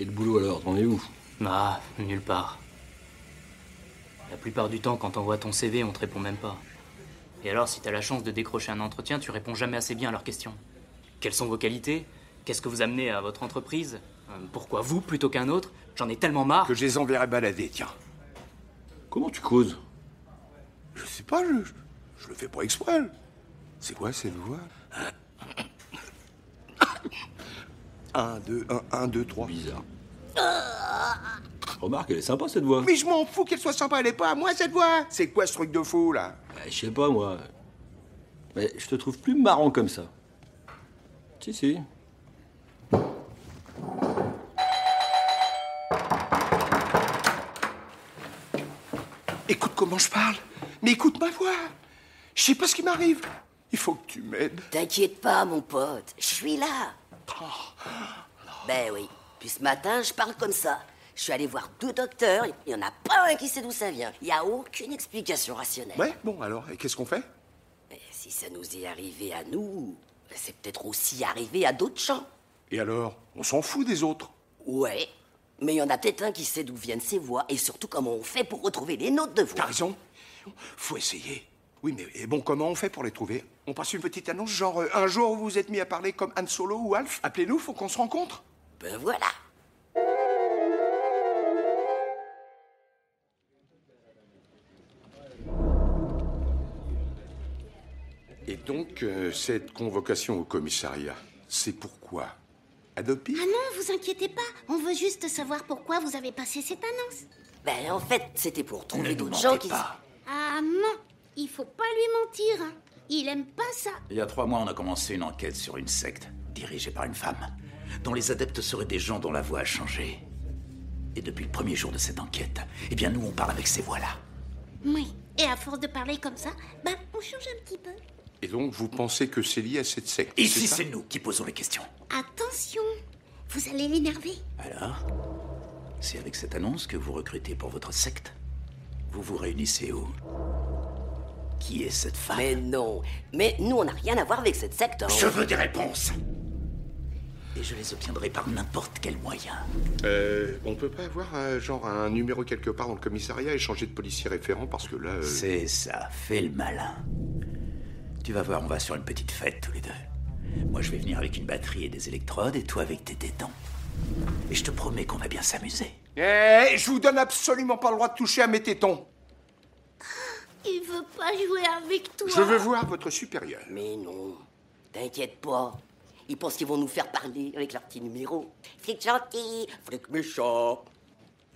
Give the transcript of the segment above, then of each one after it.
Et le boulot alors, t'en es où? Ah, nulle part. La plupart du temps, quand on voit ton CV, on te répond même pas. Et alors, si t'as la chance de décrocher un entretien, tu réponds jamais assez bien à leurs questions. Quelles sont vos qualités? Qu'est-ce que vous amenez à votre entreprise? Euh, Pourquoi vous plutôt qu'un autre? J'en ai tellement marre. Que je les enverrai balader, tiens. Comment tu causes? Je sais pas, je, je le fais pas exprès. C'est quoi cette voix Un, deux, un, un, deux, trois. Bizarre. Remarque, elle est sympa cette voix. Mais je m'en fous qu'elle soit sympa, elle est pas à moi cette voix. C'est quoi ce truc de fou là? Bah, je sais pas moi. Mais je te trouve plus marrant comme ça. Si, si. Écoute comment je parle. Mais écoute ma voix. Je sais pas ce qui m'arrive. Il faut que tu m'aides. T'inquiète pas, mon pote, je suis là. Ben oui. Puis ce matin, je parle comme ça. Je suis allé voir deux docteurs, il y en a pas un qui sait d'où ça vient. Il y a aucune explication rationnelle. Ouais, bon alors, et qu'est-ce qu'on fait? Mais si ça nous est arrivé à nous, c'est peut-être aussi arrivé à d'autres gens. Et alors On s'en fout des autres? Ouais. Mais il y en a peut-être un qui sait d'où viennent ces voix et surtout comment on fait pour retrouver les notes de voix. T'as raison. Faut essayer. Oui, mais et bon, comment on fait pour les trouver? On passe une petite annonce, genre euh, un jour vous vous êtes mis à parler comme Han Solo ou Alf? Appelez-nous, faut qu'on se rencontre. Ben voilà. Et donc, euh, cette convocation au commissariat, c'est pourquoi? Adopi? Ah non, vous inquiétez pas. On veut juste savoir pourquoi vous avez passé cette annonce. Ben en fait, c'était pour trouver d'autres gens qui... pas. Ah non, il faut pas lui mentir. hein. Il aime pas ça. Il y a trois mois, on a commencé une enquête sur une secte dirigée par une femme, dont les adeptes seraient des gens dont la voix a changé. Et depuis le premier jour de cette enquête, eh bien nous, on parle avec ces voix-là. Oui. Et à force de parler comme ça, bah on change un petit peu. Et donc, vous pensez que c'est lié à cette secte Ici, c'est nous qui posons les questions. Attention, vous allez l'énerver. Alors, c'est avec cette annonce que vous recrutez pour votre secte Vous vous réunissez où? Qui est cette femme Mais non. Mais nous, on n'a rien à voir avec cette secte. hein. Je veux des réponses Et je les obtiendrai par n'importe quel moyen. Euh, on peut pas avoir euh, genre un numéro quelque part dans le commissariat et changer de policier référent parce que là. euh, C'est ça, fais le malin. Tu vas voir, on va sur une petite fête tous les deux. Moi, je vais venir avec une batterie et des électrodes, et toi avec tes tétons. Et je te promets qu'on va bien s'amuser. Eh, je vous donne absolument pas le droit de toucher à mes tétons. Il veut pas jouer avec toi. Je veux voir votre supérieur. Mais non. T'inquiète pas. Ils pensent qu'ils vont nous faire parler avec leur petit numéro. Flic gentil, flic méchant.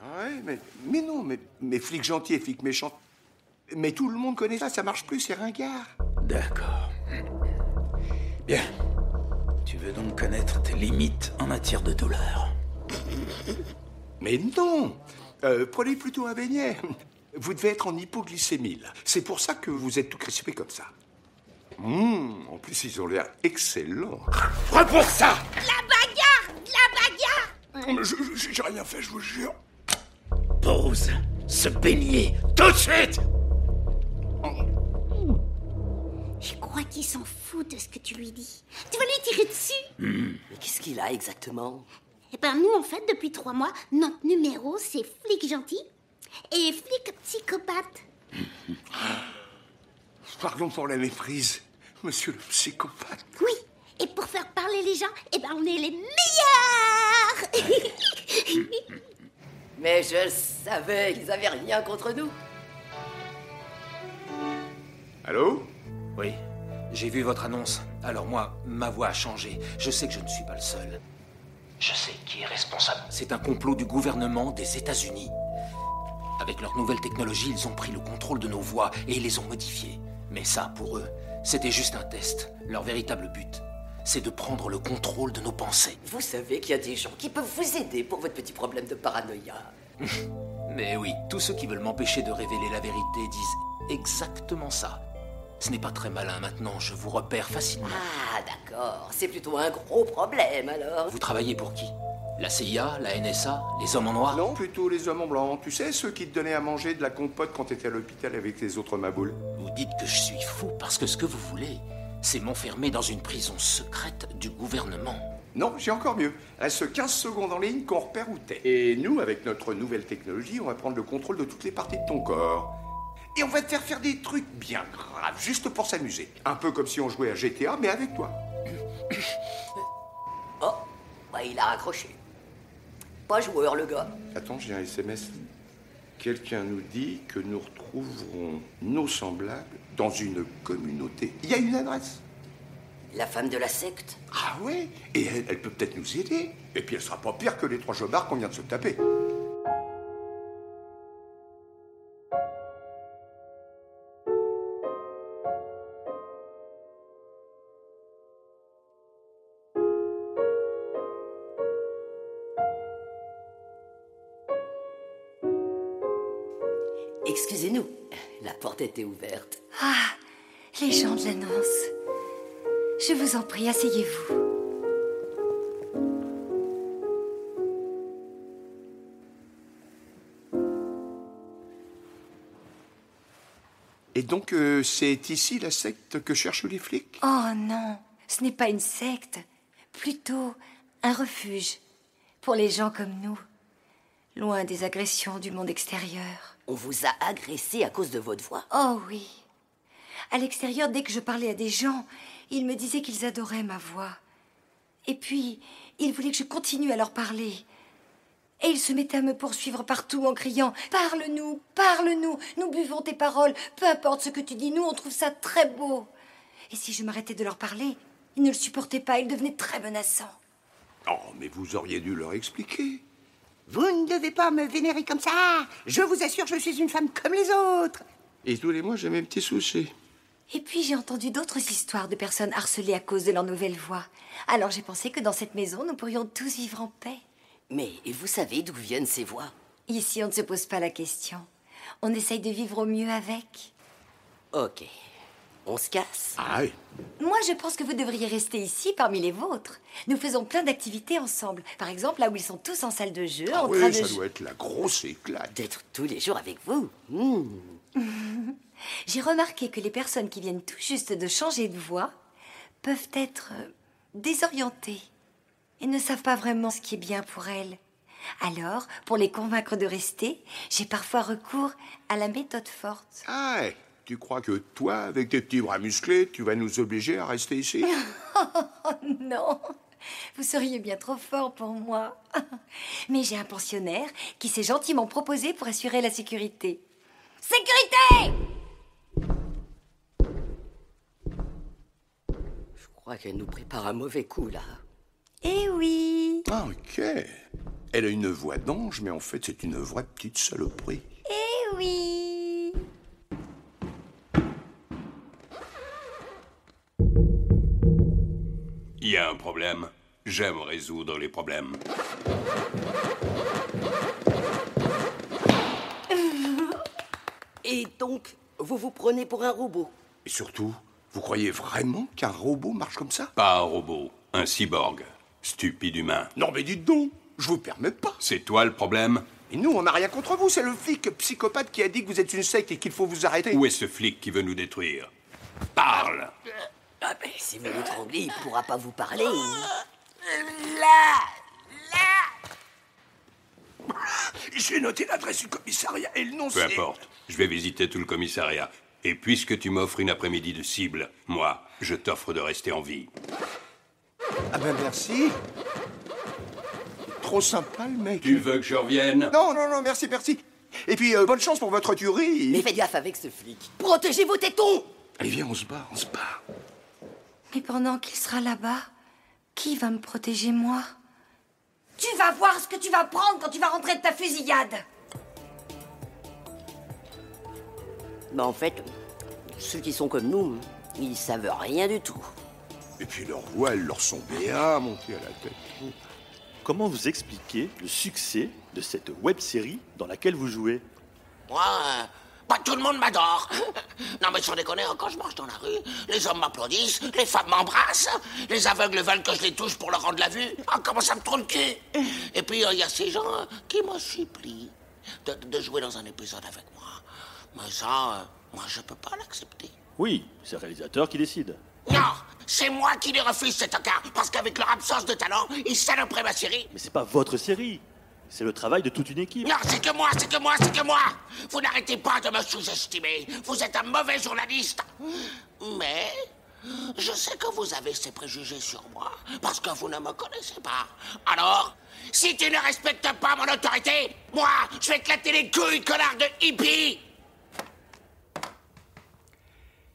Ah ouais, mais, mais non, mais, mais flic gentil et flic méchant. Mais tout le monde connaît ça, ça marche plus, c'est ringard. D'accord. Bien. Tu veux donc connaître tes limites en matière de douleur Mais non Euh, Prenez plutôt un beignet. Vous devez être en hypoglycémie, là. C'est pour ça que vous êtes tout crispé comme ça. Hum, en plus, ils ont l'air excellents. Reprends ça La bagarre La bagarre Oh, mais je- je- J'ai rien fait, je vous jure. Pause. Se baigner. Tout de suite Je crois qu'il s'en fout de ce que tu lui dis. Tu vas lui tirer dessus? Mais qu'est-ce qu'il a exactement? Eh ben nous, en fait, depuis trois mois, notre numéro, c'est flic gentil et flic psychopathe. Pardon pour la méprise, monsieur le psychopathe. Oui, et pour faire parler les gens, eh ben on est les meilleurs Mais je le savais, ils avaient rien contre nous. Allô? Oui, j'ai vu votre annonce. Alors moi, ma voix a changé. Je sais que je ne suis pas le seul. Je sais qui est responsable. C'est un complot du gouvernement des États-Unis. Avec leur nouvelle technologie, ils ont pris le contrôle de nos voix et ils les ont modifiées. Mais ça, pour eux, c'était juste un test. Leur véritable but, c'est de prendre le contrôle de nos pensées. Vous savez qu'il y a des gens qui peuvent vous aider pour votre petit problème de paranoïa. Mais oui, tous ceux qui veulent m'empêcher de révéler la vérité disent exactement ça. Ce n'est pas très malin maintenant, je vous repère facilement. Ah, d'accord. C'est plutôt un gros problème alors. Vous travaillez pour qui? La CIA, la NSA, les hommes en noir Non, plutôt les hommes en blanc. Tu sais, ceux qui te donnaient à manger de la compote quand t'étais à l'hôpital avec les autres maboules. Vous dites que je suis fou parce que ce que vous voulez, c'est m'enfermer dans une prison secrète du gouvernement. Non, j'ai encore mieux. Reste 15 secondes en ligne qu'on repère où t'es. Et nous, avec notre nouvelle technologie, on va prendre le contrôle de toutes les parties de ton corps. Et on va te faire faire des trucs bien graves, juste pour s'amuser. Un peu comme si on jouait à GTA, mais avec toi. Oh, bah il a raccroché. Pas joueur, le gars. Attends, j'ai un SMS. Quelqu'un nous dit que nous retrouverons nos semblables dans une communauté. Il y a une adresse. La femme de la secte Ah ouais? Et elle, elle peut peut-être nous aider. Et puis elle sera pas pire que les trois jobards qu'on vient de se taper. Excusez-nous, la porte était ouverte. Ah, les gens de l'annonce. Je vous en prie, asseyez-vous. Et donc, euh, c'est ici la secte que cherchent les flics? Oh non, ce n'est pas une secte, plutôt un refuge pour les gens comme nous, loin des agressions du monde extérieur. On vous a agressé à cause de votre voix Oh oui. À l'extérieur, dès que je parlais à des gens, ils me disaient qu'ils adoraient ma voix. Et puis, ils voulaient que je continue à leur parler. Et ils se mettaient à me poursuivre partout en criant Parle-nous, parle-nous, nous buvons tes paroles, peu importe ce que tu dis, nous on trouve ça très beau. Et si je m'arrêtais de leur parler, ils ne le supportaient pas, ils devenaient très menaçants. Oh, mais vous auriez dû leur expliquer. Vous ne devez pas me vénérer comme ça. Je vous assure, je suis une femme comme les autres. Et tous les mois, j'ai mes petits soucis. Et puis j'ai entendu d'autres histoires de personnes harcelées à cause de leur nouvelle voix. Alors j'ai pensé que dans cette maison, nous pourrions tous vivre en paix. Mais vous savez d'où viennent ces voix? Ici, on ne se pose pas la question. On essaye de vivre au mieux avec. Ok. On se casse Ah oui. Moi, je pense que vous devriez rester ici parmi les vôtres. Nous faisons plein d'activités ensemble. Par exemple, là où ils sont tous en salle de jeu, Ah en oui, train de ça doit être la grosse éclate. D'être tous les jours avec vous Hmm. J'ai remarqué que les personnes qui viennent tout juste de changer de voix peuvent être euh, désorientées et ne savent pas vraiment ce qui est bien pour elles. Alors, pour les convaincre de rester, j'ai parfois recours à la méthode forte. Ah ouais. Tu crois que toi, avec tes petits bras musclés, tu vas nous obliger à rester ici? Non, vous seriez bien trop fort pour moi. Mais j'ai un pensionnaire qui s'est gentiment proposé pour assurer la sécurité. Sécurité Je crois qu'elle nous prépare un mauvais coup, là. Eh oui Ah, ok. Elle a une voix d'ange, mais en fait, c'est une vraie petite saloperie. Eh oui Il y a un problème. J'aime résoudre les problèmes. Et donc, vous vous prenez pour un robot? Et surtout, vous croyez vraiment qu'un robot marche comme ça? Pas un robot, un cyborg. Stupide humain. Non, mais dites donc, je vous permets pas. C'est toi le problème? Et nous, on n'a rien contre vous, c'est le flic psychopathe qui a dit que vous êtes une secte et qu'il faut vous arrêter. Où est ce flic qui veut nous détruire? Parle Ah ben, si vous l'étranglez, il pourra pas vous parler. J'ai noté l'adresse du commissariat et le nom, Peu importe. Je vais visiter tout le commissariat. Et puisque tu m'offres une après-midi de cible, moi, je t'offre de rester en vie. Ah ben merci. Trop sympa, le mec. Tu veux que je revienne? Non, non, non, merci, merci. Et puis, euh, bonne chance pour votre tuerie. Mais faites gaffe avec ce flic. Protégez vos tétons Allez, viens, on se bat, on se bat. Mais pendant qu'il sera là-bas, qui va me protéger moi? Tu vas voir ce que tu vas prendre quand tu vas rentrer de ta fusillade Mais en fait, ceux qui sont comme nous, ils savent rien du tout. Et puis, leurs voix, elles leur sont bien montées à la tête. Comment vous expliquez le succès de cette web série dans laquelle vous jouez? Moi, euh, bah, tout le monde m'adore. Non, mais sans déconner, hein, quand je marche dans la rue, les hommes m'applaudissent, les femmes m'embrassent, les aveugles veulent que je les touche pour leur rendre la vue. Ah, comment ça me tourne le cul? Et puis, il y a ces gens euh, qui me supplient de, de jouer dans un épisode avec moi. Mais ça, euh, moi, je peux pas l'accepter. Oui, c'est le réalisateur qui décide. Non, C'est moi qui les refuse, ces tocards, parce qu'avec leur absence de talent, ils saloperaient ma série. Mais c'est pas votre série. C'est le travail de toute une équipe. Non, c'est que moi, c'est que moi, c'est que moi Vous n'arrêtez pas de me sous-estimer. Vous êtes un mauvais journaliste. Mais je sais que vous avez ces préjugés sur moi, parce que vous ne me connaissez pas. Alors, si tu ne respectes pas mon autorité, moi, je vais éclater les couilles, connard de hippie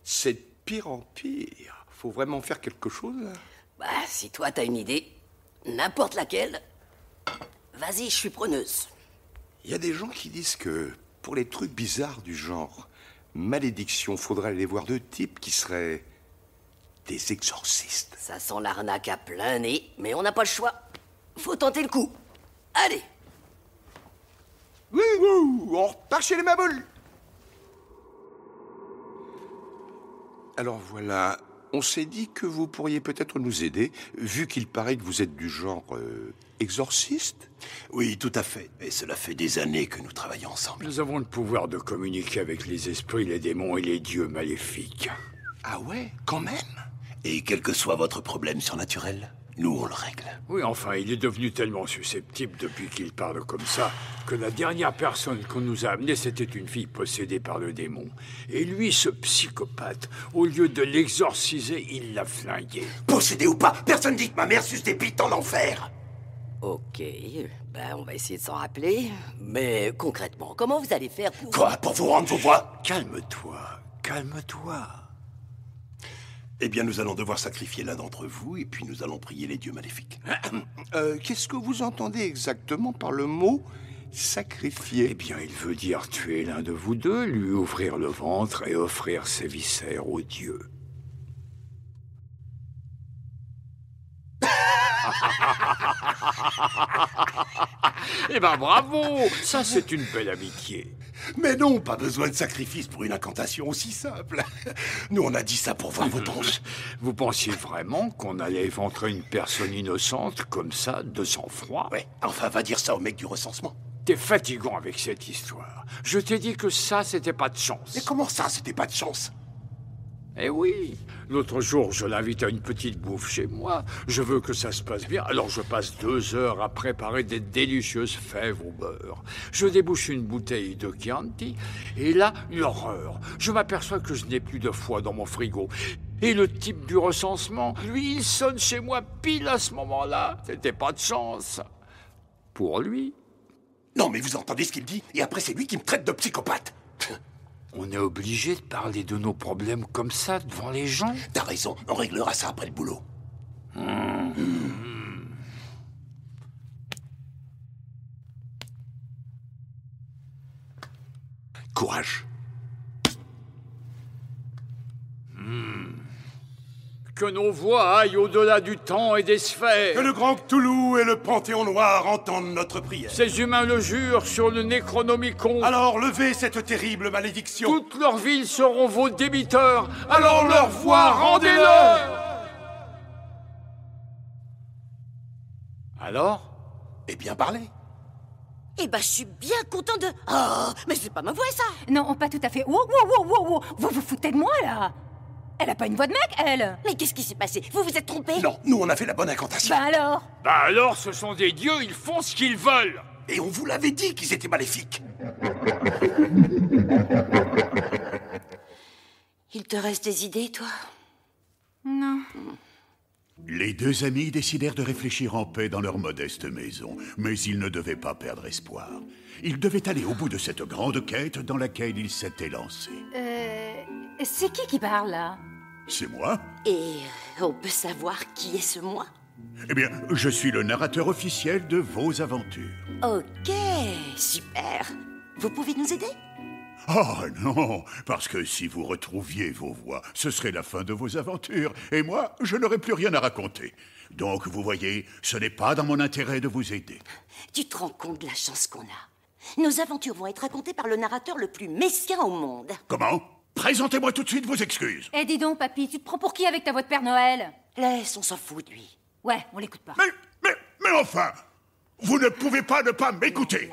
C'est de pire en pire. Faut vraiment faire quelque chose. là. Bah, si toi t'as une idée, n'importe laquelle, vas-y, je suis preneuse. Il y a des gens qui disent que pour les trucs bizarres du genre malédiction, faudrait aller voir deux types qui seraient des exorcistes. Ça sent l'arnaque à plein nez, mais on n'a pas le choix. Faut tenter le coup. Allez Oui, oui, on repart chez les maboules. Alors voilà, on s'est dit que vous pourriez peut-être nous aider, vu qu'il paraît que vous êtes du genre euh, exorciste. Oui, tout à fait. Et cela fait des années que nous travaillons ensemble. Nous avons le pouvoir de communiquer avec les esprits, les démons et les dieux maléfiques. Ah ouais, quand même Et quel que soit votre problème surnaturel, nous on le règle. Oui, enfin, il est devenu tellement susceptible depuis qu'il parle comme ça que la dernière personne qu'on nous a amenée, c'était une fille possédée par le démon. Et lui, ce psychopathe, au lieu de l'exorciser, il l'a flingué. Possédé ou pas, personne dit que ma mère suce des en enfer. Ok, ben on va essayer de s'en rappeler. Mais concrètement, comment vous allez faire pour... Quoi, pour vous rendre vos voix Calme-toi, calme-toi. Eh bien, nous allons devoir sacrifier l'un d'entre vous, et puis nous allons prier les dieux maléfiques. Euh, Qu'est-ce que vous entendez exactement par le mot sacrifier? Eh bien, il veut dire tuer l'un de vous deux, lui ouvrir le ventre et offrir ses viscères aux dieux. eh ben bravo Ça, c'est une belle amitié. Mais non, pas besoin de sacrifice pour une incantation aussi simple. Nous, on a dit ça pour voir vos tronches. Vous pensiez vraiment qu'on allait éventrer une personne innocente comme ça, de sang-froid? Ouais, enfin, va dire ça au mec du recensement. T'es fatigant avec cette histoire. Je t'ai dit que ça, c'était pas de chance. Mais comment ça, c'était pas de chance? Eh oui, l'autre jour, je l'invite à une petite bouffe chez moi. Je veux que ça se passe bien, alors je passe deux heures à préparer des délicieuses fèves au beurre. Je débouche une bouteille de Chianti, et là, l'horreur. Je m'aperçois que je n'ai plus de foie dans mon frigo. Et le type du recensement, lui, il sonne chez moi pile à ce moment-là. C'était pas de chance. Pour lui. Non, mais vous entendez ce qu'il dit? Et après, c'est lui qui me traite de psychopathe. On est obligé de parler de nos problèmes comme ça devant les gens T'as raison, on réglera ça après le boulot. Courage. Que nos voix aillent au-delà du temps et des sphères. Que le grand Cthulhu et le Panthéon Noir entendent notre prière. Ces humains le jurent sur le Necronomicon. Alors levez cette terrible malédiction. Toutes leurs villes seront vos débiteurs. Alors leur voix, rendez-leur Alors Eh bien, parlez. Eh ben, je suis bien content de... Oh, mais c'est pas ma voix, ça Non, pas tout à fait. Wow, wow, wow, wow, wow. Vous vous foutez de moi, là Elle a pas une voix de mec, elle Mais qu'est-ce qui s'est passé? Vous vous êtes trompé? Non, nous on a fait la bonne incantation. Bah alors? Bah alors, ce sont des dieux, ils font ce qu'ils veulent Et on vous l'avait dit qu'ils étaient maléfiques. Il te reste des idées, toi? Non. Les deux amis décidèrent de réfléchir en paix dans leur modeste maison, mais ils ne devaient pas perdre espoir. Ils devaient aller au bout de cette grande quête dans laquelle ils s'étaient lancés. Euh. C'est qui qui parle, là C'est moi Et euh, on peut savoir qui est ce moi Eh bien, je suis le narrateur officiel de vos aventures. Ok, super. Vous pouvez nous aider Oh non, parce que si vous retrouviez vos voix, ce serait la fin de vos aventures, et moi, je n'aurais plus rien à raconter. Donc, vous voyez, ce n'est pas dans mon intérêt de vous aider. Tu te rends compte de la chance qu'on a Nos aventures vont être racontées par le narrateur le plus mesquin au monde. Comment? Présentez-moi tout de suite vos excuses. Eh, dis donc, papy, tu te prends pour qui avec ta voix de Père Noël? Laisse, on s'en fout de lui. Ouais, on l'écoute pas. Mais, mais, mais enfin Vous ne pouvez pas ne pas m'écouter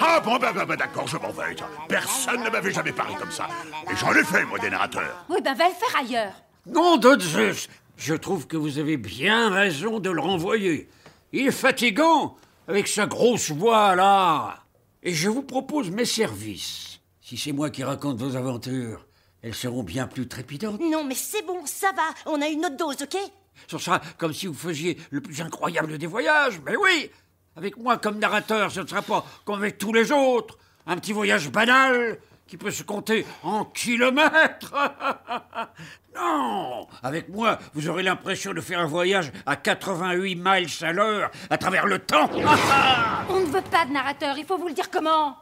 Ah bon, ben, ben, ben, d'accord, je m'en vais. Personne ne m'avait jamais parlé comme ça. Et j'en ai fait, moi, des narrateurs. Oui, ben va le faire ailleurs. Nom de Zeus Je trouve que vous avez bien raison de le renvoyer. Il est fatigant avec sa grosse voix là. Et je vous propose mes services. Si c'est moi qui raconte vos aventures, elles seront bien plus trépidantes. Non, mais c'est bon, ça va. On a une autre dose, ok? Ce sera comme si vous faisiez le plus incroyable des voyages. Mais oui Avec moi comme narrateur, ce ne sera pas comme avec tous les autres. Un petit voyage banal qui peut se compter en kilomètres. non Avec moi, vous aurez l'impression de faire un voyage à 88 miles à l'heure à travers le temps. On ne veut pas de narrateur, il faut vous le dire comment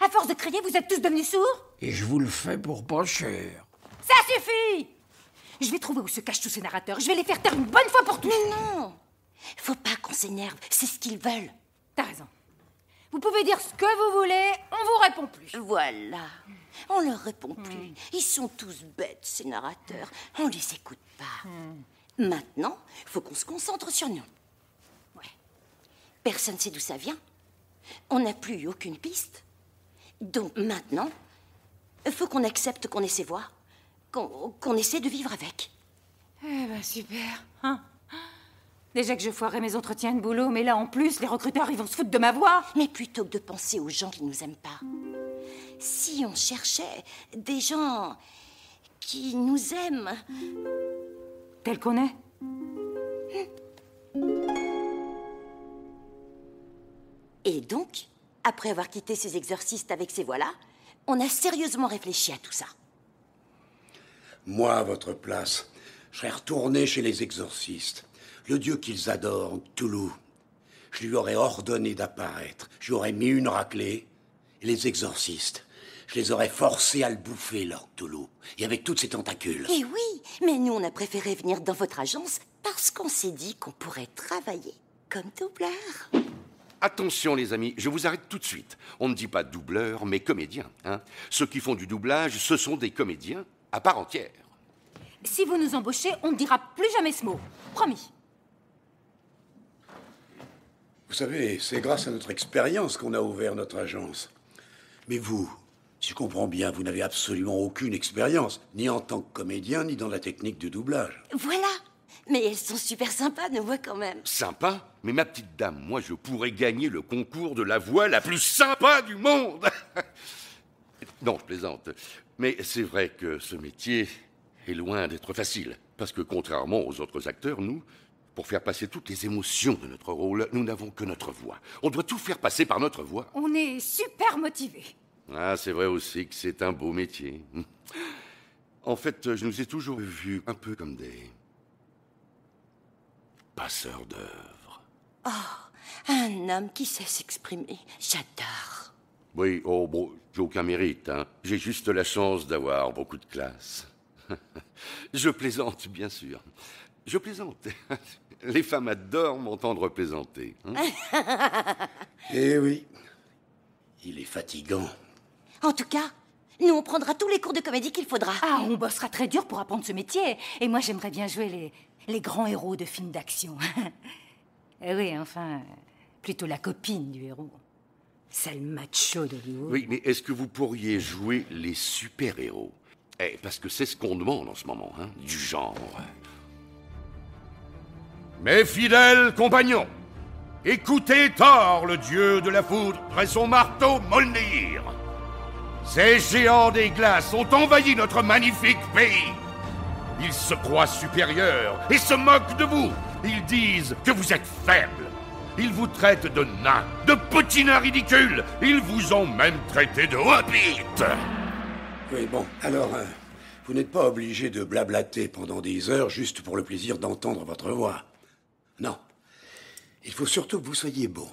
À force de crier, vous êtes tous devenus sourds Et je vous le fais pour pas cher. Ça suffit Je vais trouver où se cachent tous ces narrateurs. Je vais les faire taire une bonne fois pour toutes. Mais non Faut pas qu'on s'énerve, c'est ce qu'ils veulent. T'as raison. Vous pouvez dire ce que vous voulez, on vous répond plus. Voilà. On leur répond plus. Ils sont tous bêtes, ces narrateurs. On les écoute pas. Maintenant, faut qu'on se concentre sur nous. Ouais. Personne sait d'où ça vient. On n'a plus eu aucune piste. Donc maintenant, faut qu'on accepte qu'on ait ces voix, qu'on essaie de vivre avec. Eh ben super. Hein Déjà que je foirais mes entretiens de boulot, mais là en plus, les recruteurs ils vont se foutre de ma voix. Mais plutôt que de penser aux gens qui nous aiment pas, si on cherchait des gens qui nous aiment. Tel qu'on est Et donc, après avoir quitté ces exorcistes avec ces voix-là, on a sérieusement réfléchi à tout ça. Moi, à votre place, je serais retourné chez les exorcistes. Le dieu qu'ils adorent, Toulouse. Je lui aurais ordonné d'apparaître. Je lui aurais mis une raclée. Et les exorcistes, je les aurais forcés à le bouffer, leur Toulouse. Et avec toutes ces tentacules. Eh oui, mais nous, on a préféré venir dans votre agence parce qu'on s'est dit qu'on pourrait travailler comme doubleur. Attention les amis, je vous arrête tout de suite. On ne dit pas doubleur, mais comédien. Hein. Ceux qui font du doublage, ce sont des comédiens à part entière. Si vous nous embauchez, on ne dira plus jamais ce mot. Promis. Vous savez, c'est grâce à notre expérience qu'on a ouvert notre agence. Mais vous, si je comprends bien, vous n'avez absolument aucune expérience, ni en tant que comédien, ni dans la technique du doublage. Voilà. Mais elles sont super sympas, nos voix quand même. Sympa Mais ma petite dame, moi je pourrais gagner le concours de la voix la plus sympa du monde Non, je plaisante. Mais c'est vrai que ce métier est loin d'être facile. Parce que contrairement aux autres acteurs, nous, pour faire passer toutes les émotions de notre rôle, nous n'avons que notre voix. On doit tout faire passer par notre voix. On est super motivés. Ah, c'est vrai aussi que c'est un beau métier. En fait, je nous ai toujours vus un peu comme des passeurs d'œuvres. Oh, un homme qui sait s'exprimer. J'adore. Oui, oh bon, j'ai aucun mérite, hein. J'ai juste la chance d'avoir beaucoup de classe. Je plaisante, bien sûr. Je plaisante. Les femmes adorent m'entendre plaisanter. hein. Eh oui, il est fatigant. En tout cas, nous, on prendra tous les cours de comédie qu'il faudra. Ah, on bossera très dur pour apprendre ce métier. Et moi, j'aimerais bien jouer les, les grands héros de films d'action. Eh oui, enfin, plutôt la copine du héros. Sale macho d'Hollywood. Oui, mais est-ce que vous pourriez jouer les super-héros? Eh, parce que c'est ce qu'on demande en ce moment, hein, du genre. Mes fidèles compagnons, écoutez Thor, le dieu de la foudre, et son marteau Mjolnir. Ces géants des glaces ont envahi notre magnifique pays. Ils se croient supérieurs et se moquent de vous. Ils disent que vous êtes faibles. Ils vous traitent de nains, de petits nains ridicules. Ils vous ont même traité de hobbits. Oui, bon, alors, euh, vous n'êtes pas obligé de blablater pendant des heures juste pour le plaisir d'entendre votre voix. Non. Il faut surtout que vous soyez bon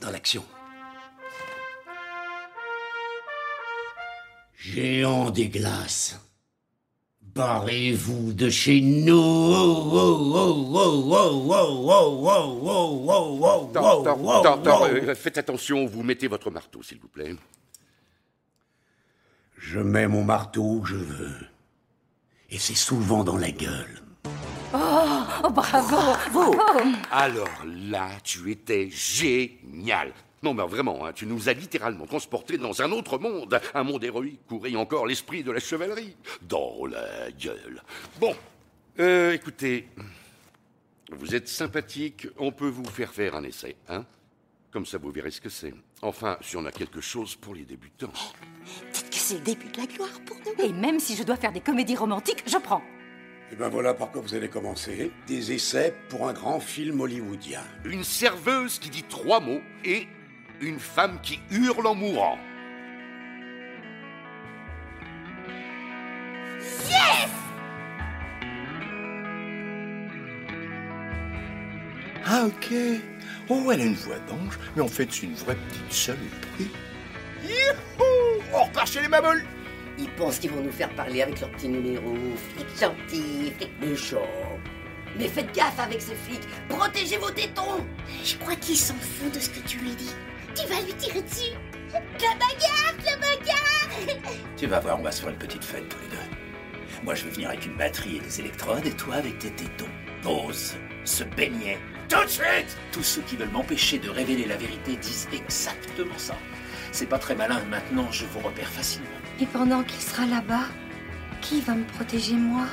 dans l'action. Géant des glaces, barrez-vous de chez nous. Faites attention, vous mettez votre marteau, s'il vous plaît. Je mets mon marteau où je veux. Et c'est souvent dans la gueule. Oh, oh bravo, bravo. Alors là, tu étais génial. Non, mais vraiment, hein, tu nous as littéralement transportés dans un autre monde, un monde héroïque où encore l'esprit de la chevalerie. Dans la gueule. Bon, Euh, écoutez, vous êtes sympathique, on peut vous faire faire un essai, hein Comme ça, vous verrez ce que c'est. Enfin, si on a quelque chose pour les débutants. Peut-être que c'est le début de la gloire pour nous. Et même si je dois faire des comédies romantiques, je prends. Et ben voilà par quoi vous allez commencer. Des essais pour un grand film hollywoodien. Une serveuse qui dit trois mots et une femme qui hurle en mourant. Yes Ah, ok. Oh, elle a une voix d'ange, mais en fait, c'est une vraie petite saloperie. Youhou On repart chez les mamoules Ils pensent qu'ils vont nous faire parler avec leurs petits numéros. Flics gentils, flics méchants. Mais faites gaffe avec ces flics. Protégez vos tétons. Je crois qu'il s'en fout de ce que tu lui dis. Tu vas lui tirer dessus. La bagarre, la bagarre Tu vas voir, on va se faire une petite fête tous les deux. Moi, je vais venir avec une batterie et des électrodes, et toi avec tes tétons. Ose, se baigner. Tout de suite Tous ceux qui veulent m'empêcher de révéler la vérité disent exactement ça. C'est pas très malin, maintenant je vous repère facilement. Et pendant qu'il sera là-bas, qui va me protéger moi?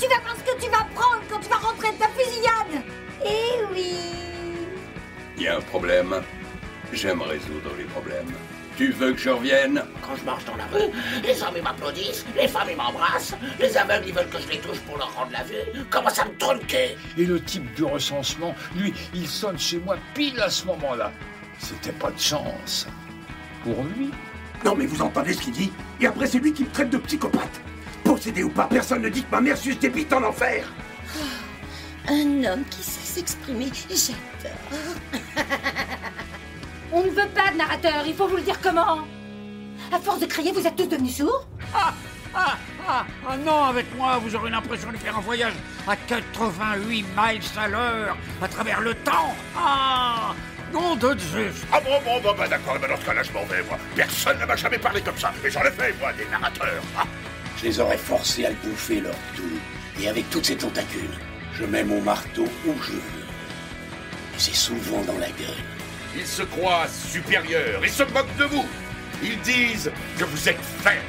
Tu vas voir ce que tu vas prendre quand tu vas rentrer de ta fusillade Eh oui Il y a un problème. J'aime résoudre les problèmes. Tu veux que je revienne? Quand je marche dans la rue, les hommes ils m'applaudissent, les femmes ils m'embrassent, les aveugles ils veulent que je les touche pour leur rendre la vue. Comment ça me tronquer Et le type du recensement, lui, il sonne chez moi pile à ce moment-là. C'était pas de chance. Pour lui. Non mais vous entendez ce qu'il dit? Et après c'est lui qui me traite de psychopathe. Possédé ou pas, personne ne dit que ma mère suce des bites en enfer. Un homme qui sait s'exprimer, j'adore. On ne veut pas de narrateur, il faut vous le dire comment À force de crier, vous êtes tous devenus sourds Ah, ah, ah, ah non, avec moi, vous aurez l'impression de faire un voyage à 88 miles à l'heure, à travers le temps. Ah, nom de Zeus. Ah bon, bon, bon, bah d'accord, bah dans ce cas-là, je m'en vais, moi. Personne ne m'a jamais parlé comme ça, et j'en ai fait, moi, des narrateurs. Ah. Je les aurais forcés à le bouffer leur tout. Et avec toutes ces tentacules, je mets mon marteau où je veux. Et c'est souvent dans la gueule. Ils se croient supérieurs et se moquent de vous. Ils disent que vous êtes faibles.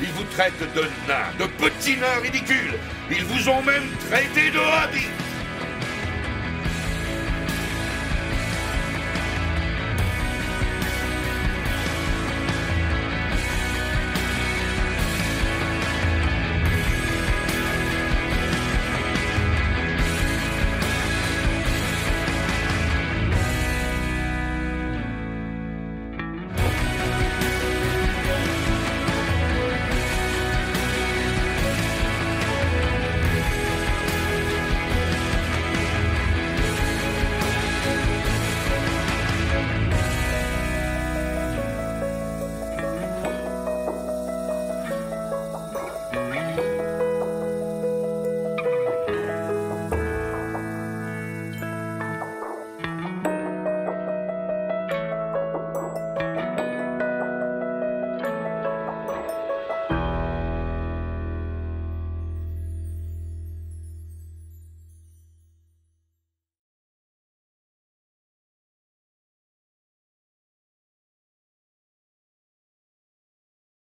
Ils vous traitent de nains, de petits nains ridicules. Ils vous ont même traité de habits.